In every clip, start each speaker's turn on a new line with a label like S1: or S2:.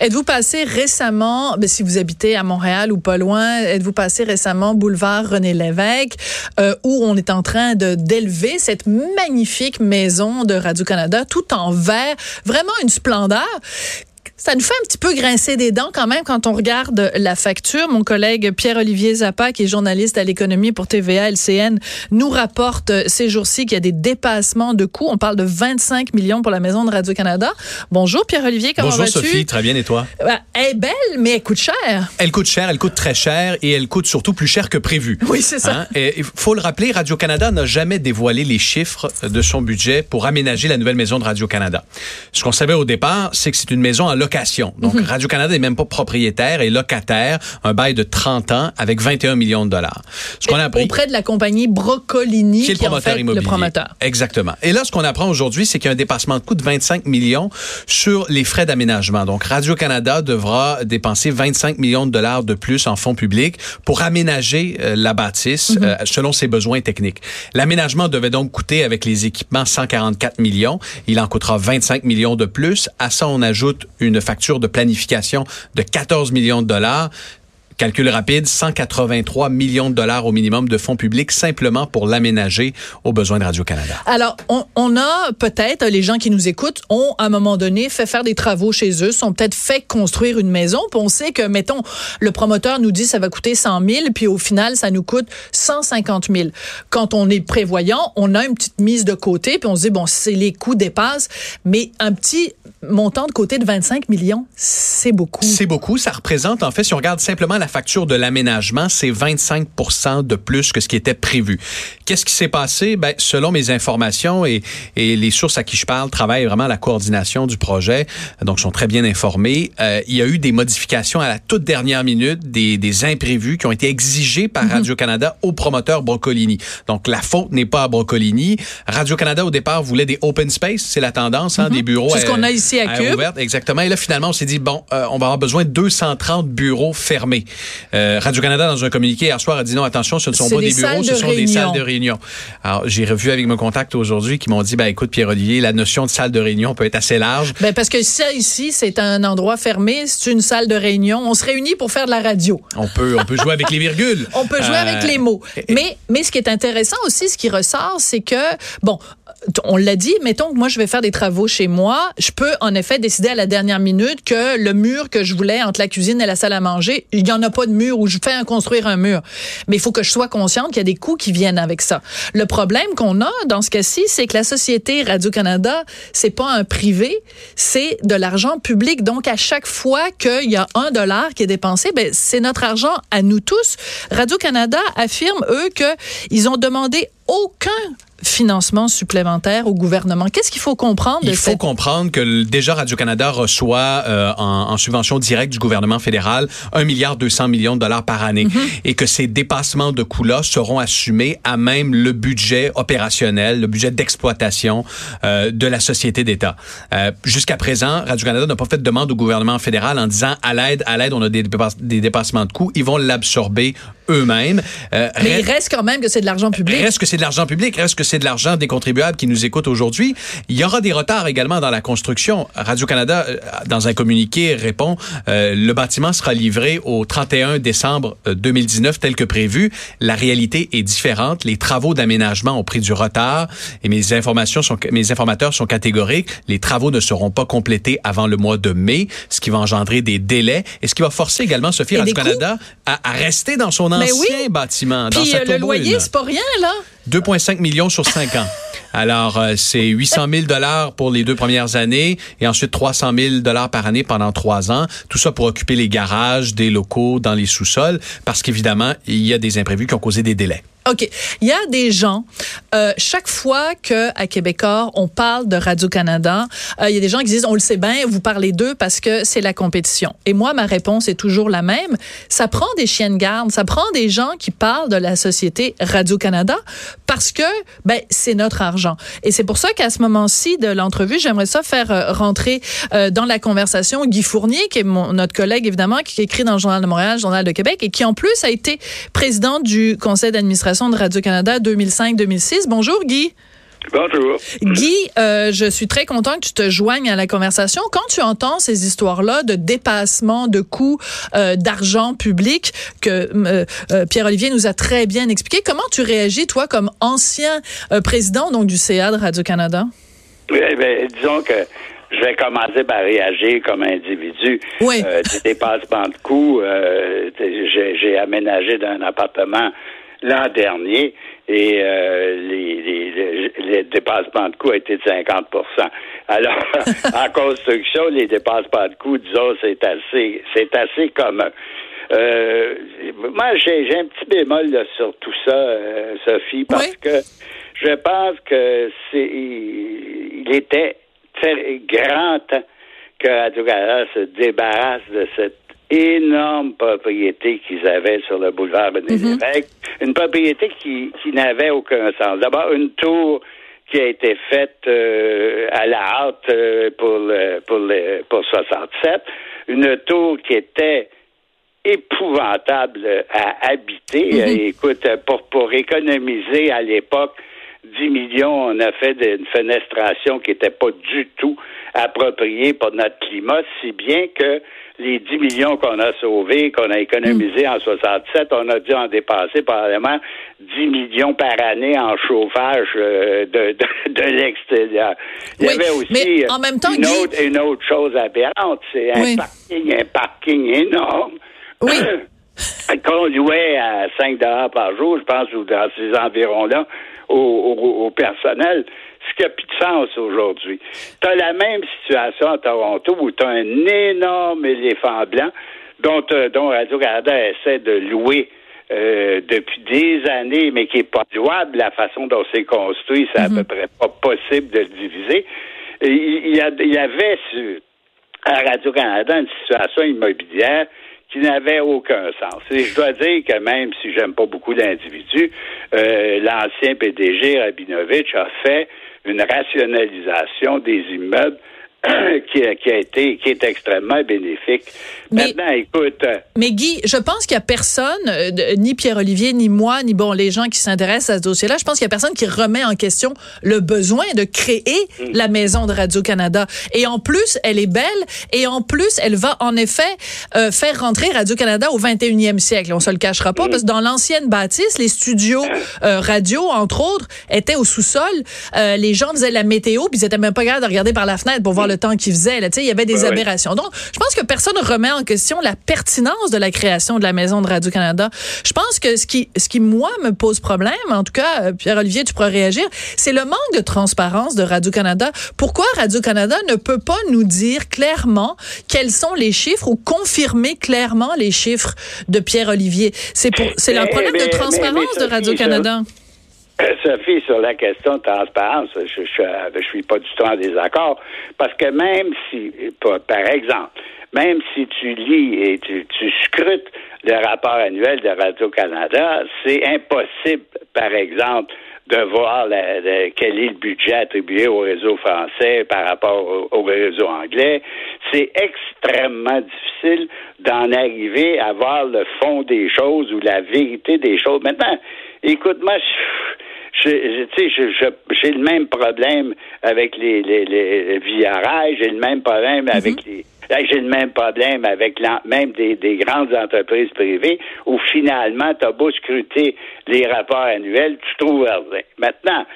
S1: Êtes-vous passé récemment, ben, si vous habitez à Montréal ou pas loin, êtes-vous passé récemment boulevard René Lévesque, euh, où on est en train d'élever cette magnifique maison de Radio-Canada tout en verre, vraiment une splendeur ça nous fait un petit peu grincer des dents quand même quand on regarde la facture. Mon collègue Pierre-Olivier Zappa, qui est journaliste à l'économie pour TVA LCN, nous rapporte ces jours-ci qu'il y a des dépassements de coûts. On parle de 25 millions pour la maison de Radio-Canada. Bonjour Pierre-Olivier, comment vas-tu?
S2: Bonjour Sophie, très bien et toi?
S1: Ben, elle est belle, mais elle coûte cher.
S2: Elle coûte cher, elle coûte très cher et elle coûte surtout plus cher que prévu.
S1: Oui, c'est ça.
S2: Hein? Il faut le rappeler, Radio-Canada n'a jamais dévoilé les chiffres de son budget pour aménager la nouvelle maison de Radio-Canada. Ce qu'on savait au départ, c'est que c'est une maison location donc, mhm. Radio-Canada n'est même pas propriétaire et locataire, un bail de 30 ans avec 21 millions de dollars.
S1: Ce qu'on a appris... Auprès de la compagnie Brocolini, qui est le promoteur immobilier. Le promoteur.
S2: Exactement. Et là, ce qu'on apprend aujourd'hui, c'est qu'il y a un dépassement de coût de 25 millions sur les frais d'aménagement. Donc, Radio-Canada devra dépenser 25 millions de dollars de plus en fonds publics pour aménager euh, la bâtisse mhm. euh, selon ses besoins techniques. L'aménagement devait donc coûter, avec les équipements, 144 millions. Il en coûtera 25 millions de plus. À ça, on ajoute une facture de planification de 14 millions de dollars. Calcul rapide, 183 millions de dollars au minimum de fonds publics simplement pour l'aménager aux besoins de Radio-Canada.
S1: Alors, on, a peut-être, les gens qui nous écoutent, ont à un moment donné fait faire des travaux chez eux, sont peut-être fait construire une maison, puis on sait que, mettons, le promoteur nous dit ça va coûter 100 000, puis au final, ça nous coûte 150 000. Quand on est prévoyant, on a une petite mise de côté, puis on se dit, bon, si les coûts dépassent, mais un petit montant de côté de 25 millions, c'est beaucoup.
S2: C'est beaucoup. Ça représente, en fait, si on regarde simplement la facture de l'aménagement, c'est 25 de plus que ce qui était prévu. Qu'est-ce qui s'est passé? Ben, selon mes informations et, et, les sources à qui je parle travaillent vraiment à la coordination du projet, donc sont très bien informés. Euh, il y a eu des modifications à la toute dernière minute, des, des imprévus qui ont été exigés par mhm. Radio-Canada au promoteur Brocolini. Donc, la faute n'est pas à Brocolini. Radio-Canada, au départ, voulait des open space. C'est la tendance, hein, mhm. des bureaux.
S1: C'est ce qu'on a ici à, Cube.
S2: exactement. Et là, finalement, on s'est dit, bon, euh, on va avoir besoin de 230 bureaux fermés. Euh, Radio-Canada, dans un communiqué hier soir, a dit non, attention, ce ne sont pas des, bureaux, ce sont des salles de réunion. Alors, j'ai revu avec mes contacts aujourd'hui qui m'ont dit, ben écoute, Pierre-Olivier, la notion de salle de réunion peut être assez large.
S1: Ben, parce que ça, ici, c'est un endroit fermé, c'est une salle de réunion. On se réunit pour faire de la radio.
S2: On peut, on peut jouer avec les virgules.
S1: on peut jouer avec les mots. Euh, mais, mais ce qui est intéressant aussi, ce qui ressort, c'est que, bon, on l'a dit, mettons que moi je vais faire des travaux chez moi, je peux en effet décider à la dernière minute que le mur que je voulais entre la cuisine et la salle à manger, il n'y en a pas de mur ou je fais construire un mur. Mais il faut que je sois consciente qu'il y a des coûts qui viennent avec ça. Le problème qu'on a dans ce cas-ci, c'est que la société Radio-Canada, c'est pas un privé, c'est de l'argent public. Donc à chaque fois qu'il y a un dollar qui est dépensé, ben c'est notre argent à nous tous. Radio-Canada affirme eux que ils ont demandé aucun financement supplémentaire au gouvernement. Qu'est-ce qu'il faut comprendre?
S2: Il faut comprendre que déjà Radio-Canada reçoit euh, en, subvention directe du gouvernement fédéral 1 milliard 200 millions de dollars par année mhm. et que ces dépassements de coûts-là seront assumés à même le budget opérationnel, le budget d'exploitation euh, de la société d'État. Euh, jusqu'à présent, Radio-Canada n'a pas fait de demande au gouvernement fédéral en disant à l'aide, à l'aide, on a des, des dépassements de coûts. Ils vont l'absorber eux-mêmes.
S1: Mais il reste quand même que c'est de l'argent public.
S2: Reste que c'est de l'argent public. Reste que c'est de l'argent des contribuables qui nous écoutent aujourd'hui. Il y aura des retards également dans la construction. Radio-Canada, euh, dans un communiqué, répond euh, le bâtiment sera livré au 31 décembre 2019 euh, tel que prévu. La réalité est différente. Les travaux d'aménagement ont pris du retard et mes informations sont, mes informateurs sont catégoriques. Les travaux ne seront pas complétés avant le mois de mai, ce qui va engendrer des délais et ce qui va forcer également Sophie Radio-Canada à, à, rester dans son ancien bâtiment.
S1: Puis
S2: dans
S1: le loyer, c'est pas rien là.
S2: 2,5 millions sur 5 ans. Alors, euh, c'est 800 000 dollars pour les deux premières années et ensuite 300 000 dollars par année pendant trois ans. Tout ça pour occuper les garages, des locaux, dans les sous-sols, parce qu'évidemment, il y a des imprévus qui ont causé des délais.
S1: OK. Il y a des gens, euh, chaque fois que à Québécois, on parle de Radio-Canada, euh, il y a des gens qui disent, on le sait bien, vous parlez d'eux parce que c'est la compétition. Et moi, ma réponse est toujours la même. Ça prend des chiens de garde, ça prend des gens qui parlent de la société Radio-Canada parce que ben, c'est notre argent. Et c'est pour ça qu'à ce moment-ci de l'entrevue, j'aimerais ça faire euh, rentrer dans la conversation Guy Fournier, qui est notre collègue évidemment, qui écrit dans le Journal de Montréal, le Journal de Québec, et qui en plus a été président du conseil d'administration de Radio-Canada 2005-2006. Bonjour Guy.
S3: Bonjour.
S1: Guy, euh, je suis très content que tu te joignes à la conversation. Quand tu entends ces histoires-là de dépassement de coûts euh, d'argent public que euh, Pierre-Olivier nous a très bien expliqué, comment tu réagis, toi, comme ancien président donc du CA de Radio-Canada?
S3: Oui, ben, disons que je vais commencer par réagir comme individu.
S1: Oui.
S3: des dépassements de coûts, j'ai aménagé d'un appartement l'an dernier et euh, les, les, les, dépassements de coûts étaient de 50% Alors, en construction, les dépassements de coûts, disons, c'est assez, c'est assez commun. Euh, moi, j'ai, un petit bémol sur tout ça, euh, Sophie, parce que je pense que c'est, il était très grand temps que radio se débarrasse de cette énorme propriété qu'ils avaient sur le boulevard René mhm. Une propriété qui, qui n'avait aucun sens. D'abord, une tour qui a été faite euh, à la hâte euh, pour, le, pour, le, pour 67. Une tour qui était épouvantable à habiter. Mhm. Écoute, pour, pour économiser à l'époque 10 millions, on a fait une fenestration qui n'était pas du tout appropriée pour notre climat, si bien que les 10 millions qu'on a sauvés, qu'on a économisés en 67, on a dû en dépasser probablement 10 millions par année en chauffage euh, de, de, l'extérieur.
S1: Il y avait aussi en même temps,
S3: une, autre, une autre chose aberrante, c'est un parking, un parking énorme.
S1: Oui.
S3: Qu'on louait à 5 par jour, je pense, ou dans ces environs-là, au, personnel, ce qui n'a plus de sens aujourd'hui. Tu as la même situation à Toronto où tu as un énorme éléphant blanc dont, euh, dont Radio-Canada essaie de louer euh, depuis des années, mais qui n'est pas louable la façon dont c'est construit. C'est à mhm. peu près pas possible de le diviser. il, y, a, il y avait à Radio-Canada une situation immobilière qui n'avait aucun sens. Et je dois dire que même si j'aime pas beaucoup l'individu, euh, l'ancien PDG Rabinovich a fait une rationalisation des immeubles qui, a, qui, a, été qui est extrêmement bénéfique. Maintenant, écoute. Euh,
S1: mais Guy, je pense qu'il y a personne, euh, ni Pierre-Olivier, ni moi, ni bon les gens qui s'intéressent à ce dossier-là. Je pense qu'il y a personne qui remet en question le besoin de créer mm. la maison de Radio Canada. Et en plus, elle est belle. Et en plus, elle va en effet euh, faire rentrer Radio Canada au 21e siècle. On se le cachera pas mm. parce que dans l'ancienne bâtisse, les studios radio, entre autres, étaient au sous-sol. les gens faisaient la météo, puis ils étaient même pas capables de regarder par la fenêtre pour voir le temps qu'il faisait. Là, il y avait des aberrations. Donc, je pense que personne ne remet en question la pertinence de la création de la maison de Radio-Canada. Je pense que ce qui, ce qui, moi, me pose problème, en tout cas, euh, Pierre-Olivier, tu pourras réagir, c'est le manque de transparence de Radio-Canada. Pourquoi Radio-Canada ne peut pas nous dire clairement quels sont les chiffres ou confirmer clairement les chiffres de Pierre-Olivier? C'est pour, c'est le problème de transparence de Radio-Canada.
S3: Sophie, sur la question de transparence, je, je, suis pas du tout en désaccord, parce que même si, par exemple, même si tu lis et tu, scrutes le rapport annuel de Radio-Canada, c'est impossible, par exemple, de voir quel est le budget attribué au réseau français par rapport au, réseau anglais. C'est extrêmement difficile d'en arriver à voir le fond des choses ou la vérité des choses. Maintenant, écoute, moi, j'ai le même problème avec les, les, les VRI, j'ai le même problème mhm. avec les j'ai le même problème avec même des, des, grandes entreprises privées où finalement, tu as beau scruter les rapports annuels, tu trouves rien. Maintenant,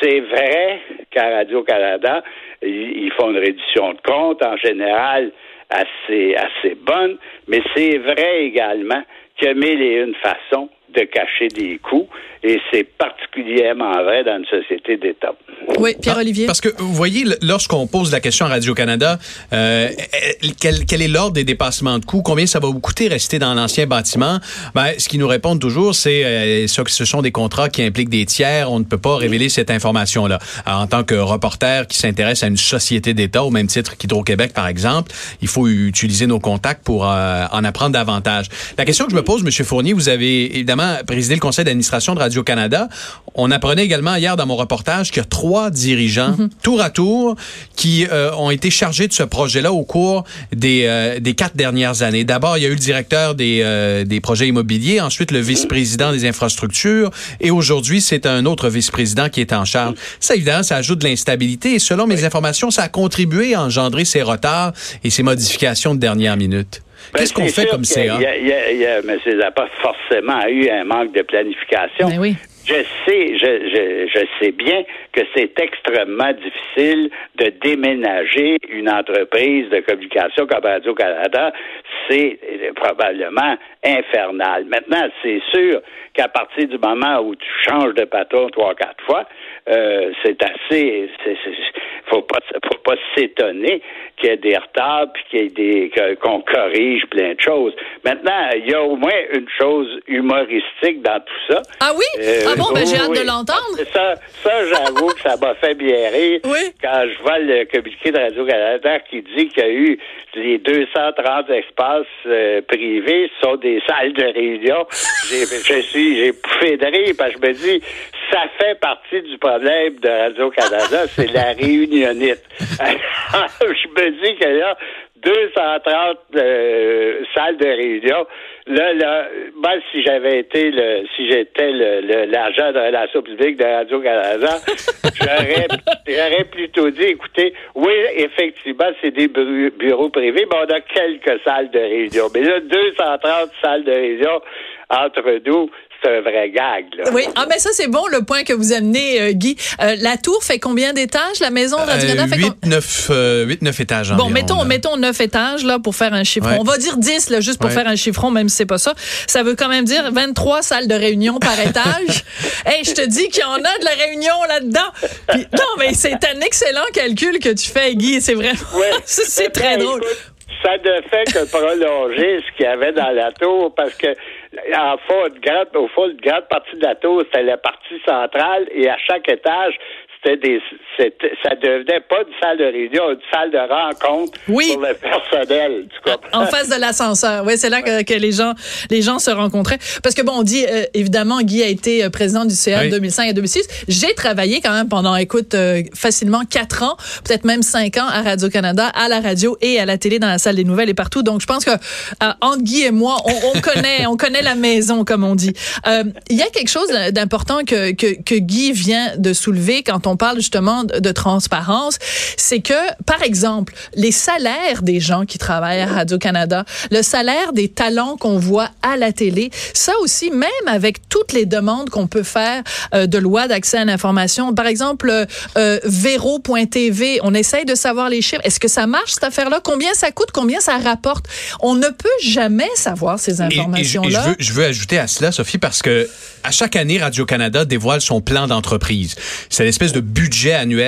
S3: c'est vrai qu'à Radio-Canada, ils font une réduction de compte en général assez, assez bonne, mais c'est vrai également qu'il y a mille et une façons de cacher des coûts et c'est particulièrement vrai dans une société d'État.
S1: Oui, Pierre-Olivier.
S2: Ah, parce que, vous voyez, lorsqu'on pose la question à Radio-Canada, euh, quel, quel, est l'ordre des dépassements de coûts? Combien ça va vous coûter rester dans l'ancien bâtiment? Ben, ce qu'ils nous répondent toujours, c'est euh, que ce sont des contrats qui impliquent des tiers. On ne peut pas révéler cette information-là. En tant que reporter qui s'intéresse à une société d'État, au même titre qu'Hydro-Québec, par exemple, il faut utiliser nos contacts pour euh, en apprendre davantage. La question que je me pose, M. Fournier, vous avez évidemment évidemment présidé le conseil d'administration de Radio-Canada. On apprenait également hier dans mon reportage qu'il y a trois dirigeants, mhm. tour à tour, qui euh, ont été chargés de ce projet-là au cours des, euh, des quatre dernières années. D'abord, il y a eu le directeur des, euh, des projets immobiliers, ensuite le vice-président des infrastructures, et aujourd'hui, c'est un autre vice-président qui est en charge. Ça, évidemment, ça ajoute de l'instabilité, et selon mes informations, ça a contribué à engendrer ces retards et ces modifications de dernière minute. Ben, Qu'est-ce qu'on fait comme CA?
S3: M. Zappa forcément eu un manque de planification.
S1: Ben oui.
S3: Je sais, je, je, je, sais bien que c'est extrêmement difficile de déménager une entreprise de communication comme Radio-Canada. C'est probablement infernal. Maintenant, c'est sûr qu'à partir du moment où tu changes de patron trois, quatre fois, euh, c'est assez. C'est, faut pas, faut pas s'étonner qu'il y ait des retards puis qu'il y ait des qu'on corrige plein de choses. Maintenant, il y a au moins une chose humoristique dans tout ça.
S1: Ah oui? Euh, ah bon, ben j'ai hâte de l'entendre.
S3: Ça, ça j'avoue que ça m'a fait bien rire
S1: oui?
S3: quand je vois le communiqué de Radio-Canada qui dit qu'il y a eu les 230 espaces euh, privés sont des salles de réunion. je suis, j'ai pouffé de rire parce que je me dis, ça fait partie du problème de Radio-Canada, c'est la réunionnite. je me dis qu'il y a 230 euh, salles de réunion. Là, là, moi, si j'avais été le, si j'étais l'agent de relation publique de Radio-Canada, j'aurais, j'aurais plutôt dit, écoutez, oui, effectivement, c'est des bureaux privés, mais on a quelques salles de réunion. Mais là, 230 salles de réunion entre nous, c'est un vrai gag. Là.
S1: Oui, ah ben ça c'est bon le point que vous amenez, euh, Guy. Euh, la tour fait combien d'étages La maison de Radio-Canada
S2: fait 8, 9, 8, 9 étages.
S1: Bon, mettons, mettons 9 étages là pour faire un chiffron. On va dire 10 là, juste pour faire un chiffron, même si c'est pas ça. Ça veut quand même dire 23 salles de réunion par étage. hey, je te dis qu'il y en a de la réunion là-dedans. non, mais c'est un excellent calcul que tu fais, Guy. C'est vraiment, c'est très drôle
S3: ça ne fait que prolonger ce qu'il y avait dans la tour parce que en fond, au fond, une grande partie de la tour, c'était la partie centrale et à chaque étage, c'était des, ça devenait pas une salle de réunion, une salle de rencontre pour le personnel.
S1: En face de l'ascenseur, oui, c'est là que, les gens, les gens se rencontraient. Parce que bon, on dit euh, évidemment, Guy a été euh, président du CA 2005 et 2006. J'ai travaillé quand même pendant, écoute, euh, facilement quatre ans, peut-être même cinq ans à Radio Canada, à la radio et à la télé, dans la salle des nouvelles et partout. Donc, je pense que entre Guy et moi, on, on connaît, on connaît la maison, comme on dit. Il y a quelque chose d'important que, que, que Guy vient de soulever quand on on parle justement de, transparence, c'est que, par exemple, les salaires des gens qui travaillent à Radio-Canada, le salaire des talents qu'on voit à la télé, ça aussi, même avec toutes les demandes qu'on peut faire euh, de loi d'accès à l'information, par exemple, euh, euh Vero.tv, on essaye de savoir les chiffres. Est-ce que ça marche, cette affaire-là? Combien ça coûte? Combien ça rapporte? On ne peut jamais savoir ces informations-là.
S2: je, veux, je veux ajouter à cela, Sophie, parce que à chaque année, Radio-Canada dévoile son plan d'entreprise. C'est l'espèce de budget annuel